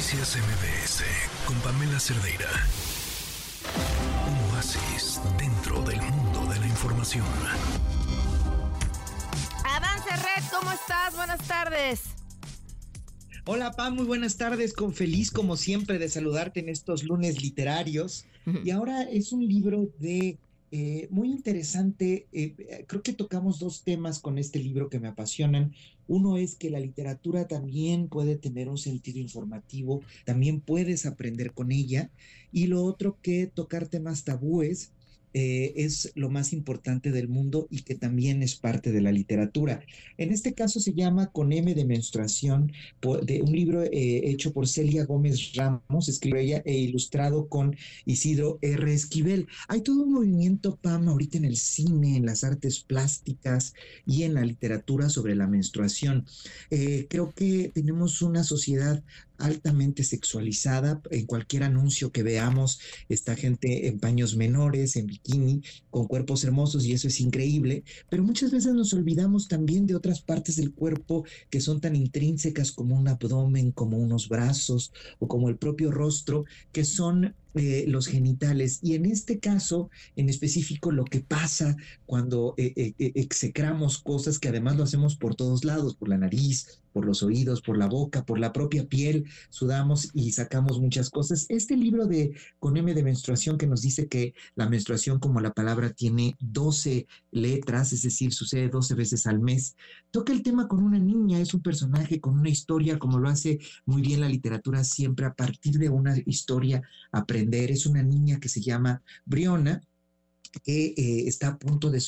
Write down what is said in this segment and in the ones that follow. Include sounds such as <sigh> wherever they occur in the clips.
Noticias MBS con Pamela Cerdeira. Un oasis dentro del mundo de la información. Avance Red, ¿cómo estás? Buenas tardes. Hola Pam, muy buenas tardes, con feliz como siempre de saludarte en estos lunes literarios. Y ahora es un libro de eh, muy interesante. Eh, creo que tocamos dos temas con este libro que me apasionan. Uno es que la literatura también puede tener un sentido informativo, también puedes aprender con ella. Y lo otro que tocar temas tabúes eh, es lo más importante del mundo y que también es parte de la literatura. En este caso se llama Con M de menstruación, de un libro eh, hecho por Celia Gómez Ramos, escribe ella, e ilustrado con Isidro R. Esquivel. Hay todo un movimiento, Pam, ahorita en el cine, en las artes plásticas y en la literatura sobre la menstruación. Eh, creo que tenemos una sociedad altamente sexualizada. En cualquier anuncio que veamos, está gente en paños menores, en con cuerpos hermosos y eso es increíble. Pero muchas veces nos olvidamos también de otras partes del cuerpo que son tan intrínsecas como un abdomen, como unos brazos o como el propio rostro, que son eh, los genitales. Y en este caso, en específico, lo que pasa cuando eh, eh, execramos cosas que además lo hacemos por todos lados, por la nariz, por los oídos, por la boca, por la propia piel, sudamos y sacamos muchas cosas. Este libro de Con M de menstruación que nos dice que la menstruación como la palabra tiene 12 letras, es decir, sucede 12 veces al mes, toca el tema con una niña, es un personaje con una historia, como lo hace muy bien la literatura siempre, a partir de una historia Es una niña que se llama Briona que eh, está a punto de,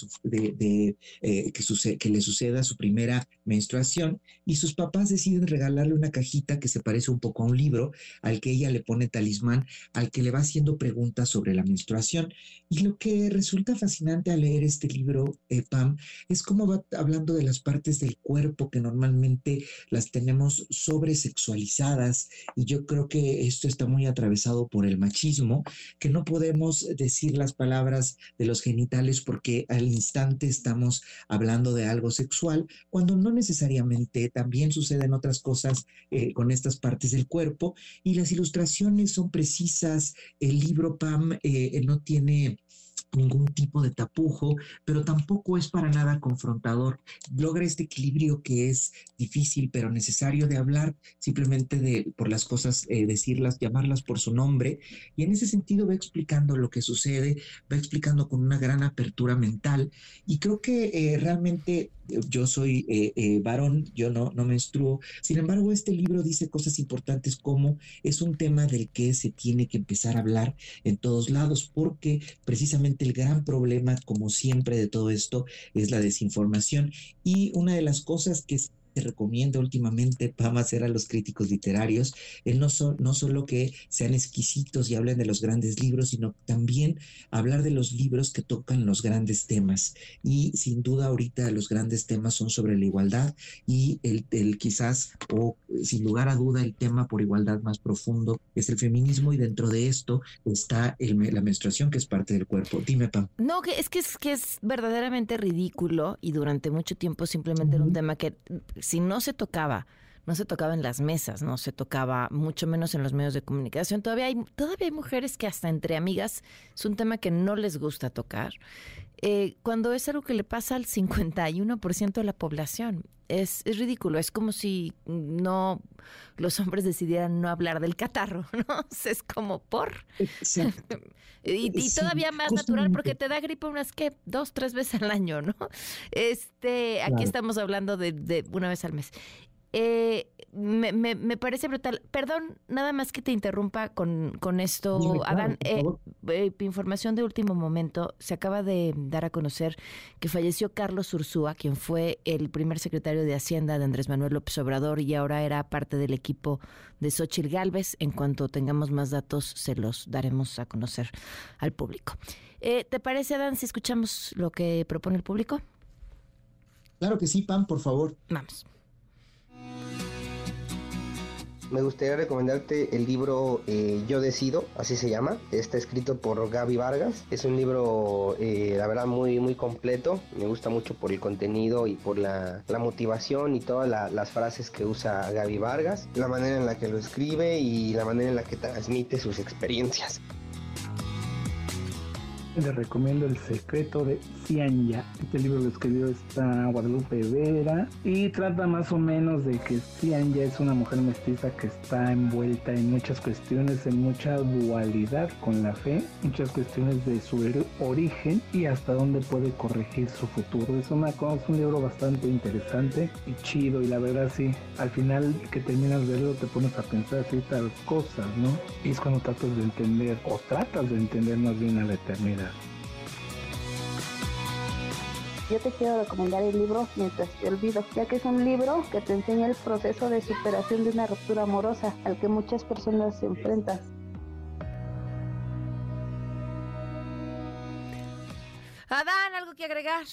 eh, que, que, le suceda su primera menstruación y sus papás deciden regalarle una cajita que se parece un poco a un libro al que ella le pone talismán, al que le va haciendo preguntas sobre la menstruación. Y lo que resulta fascinante al leer este libro, eh, Pam, es cómo va hablando de las partes del cuerpo que normalmente las tenemos sobresexualizadas y yo creo que esto está muy atravesado por el machismo, que no podemos decir las palabras de los genitales porque al instante estamos hablando de algo sexual, cuando no necesariamente también suceden otras cosas eh, con estas partes del cuerpo. Y las ilustraciones son precisas, el libro Pam eh, no tiene ningún tipo de tapujo, pero tampoco es para nada confrontador. Logra este equilibrio que es difícil, pero necesario de hablar, simplemente por las cosas, eh, decirlas, llamarlas por su nombre. Y en ese sentido va explicando lo que sucede, va explicando con una gran apertura mental. Y creo que eh, realmente yo soy eh, eh, varón, yo no, no menstruo. Sin embargo, este libro dice cosas importantes como es un tema del que se tiene que empezar a hablar en todos lados, porque precisamente el gran problema, como siempre, de todo esto es la desinformación. Y una de las cosas que te recomienda últimamente Pam hacer a los críticos literarios, el no, no solo que sean exquisitos y hablen de los grandes libros, sino también hablar de los libros que tocan los grandes temas. Y sin duda ahorita los grandes temas son sobre la igualdad y el, el quizás, o sin lugar a duda, el tema por igualdad más profundo es el feminismo y dentro de esto está el, la menstruación que es parte del cuerpo. Dime, Pam. No, que es que es, que es verdaderamente ridículo y durante mucho tiempo simplemente era un tema que si no se tocaba, no se tocaba en las mesas, no se tocaba mucho menos en los medios de comunicación. Todavía hay, todavía hay mujeres que hasta entre amigas es un tema que no les gusta tocar. Eh, cuando es algo que le pasa al 51% de la población. Es, es, ridículo, es como si no los hombres decidieran no hablar del catarro, <laughs> ¿no? Es como por. <laughs> y, todavía más natural porque te da gripe unas que dos, tres veces al año, ¿no? <laughs> Este, aquí estamos hablando de, de una vez al mes. Eh, me, me, parece brutal. Perdón, nada más que te interrumpa con, con esto, Adán. Eh, eh, información de último momento. Se acaba de dar a conocer que falleció Carlos Ursúa, quien fue el primer secretario de Hacienda de Andrés Manuel López Obrador y ahora era parte del equipo de Xochitl Galvez. En cuanto tengamos más datos, se los daremos a conocer al público. Eh, ¿Te parece, Adán, si escuchamos lo que propone el público? Claro que sí, Pam, por favor. Vamos. Me gustaría recomendarte el libro eh, Yo Decido, así se llama. Está escrito por Gaby Vargas. Es un libro, eh, la verdad, muy, muy completo. Me gusta mucho por el contenido y por la, motivación y todas las frases que usa Gaby Vargas, la manera en la que lo escribe y la manera en la que transmite sus experiencias. Les recomiendo El secreto de Cianya. Este libro lo escribió esta Guadalupe Vera y trata más o menos de que Cianya es una mujer mestiza que está envuelta en muchas cuestiones, en mucha dualidad con la fe, muchas cuestiones de su origen y hasta dónde puede corregir su futuro. Es, una, es un libro bastante interesante y chido y la verdad sí, al final que terminas de leerlo te pones a pensar ciertas cosas, ¿no? Y es cuando tratas de entender o tratas de entender más bien a la eternidad. Yo te quiero recomendar el libro Mientras te olvido, ya que es un libro que te enseña el proceso de superación de una ruptura amorosa al que muchas personas se enfrentan. Adán, ¿algo que agregar?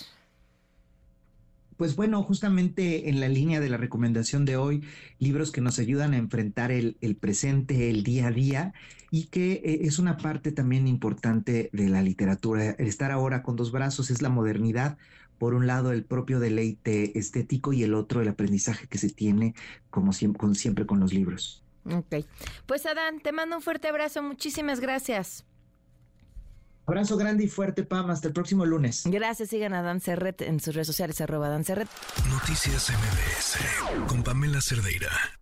Pues bueno, justamente en la línea de la recomendación de hoy, libros que nos ayudan a enfrentar el, presente, el día a día, y que eh, es una parte también importante de la literatura. Estar ahora con dos brazos es la modernidad. Por un lado, el propio deleite estético y el otro, el aprendizaje que se tiene, como siempre, siempre con los libros. Ok. Pues Adán, te mando un fuerte abrazo. Muchísimas gracias. Abrazo grande y fuerte, Pam. Hasta el próximo lunes. Gracias. Sigan a Dan Cerret en sus redes sociales, arroba Dan Noticias MBS con Pamela Cerdeira.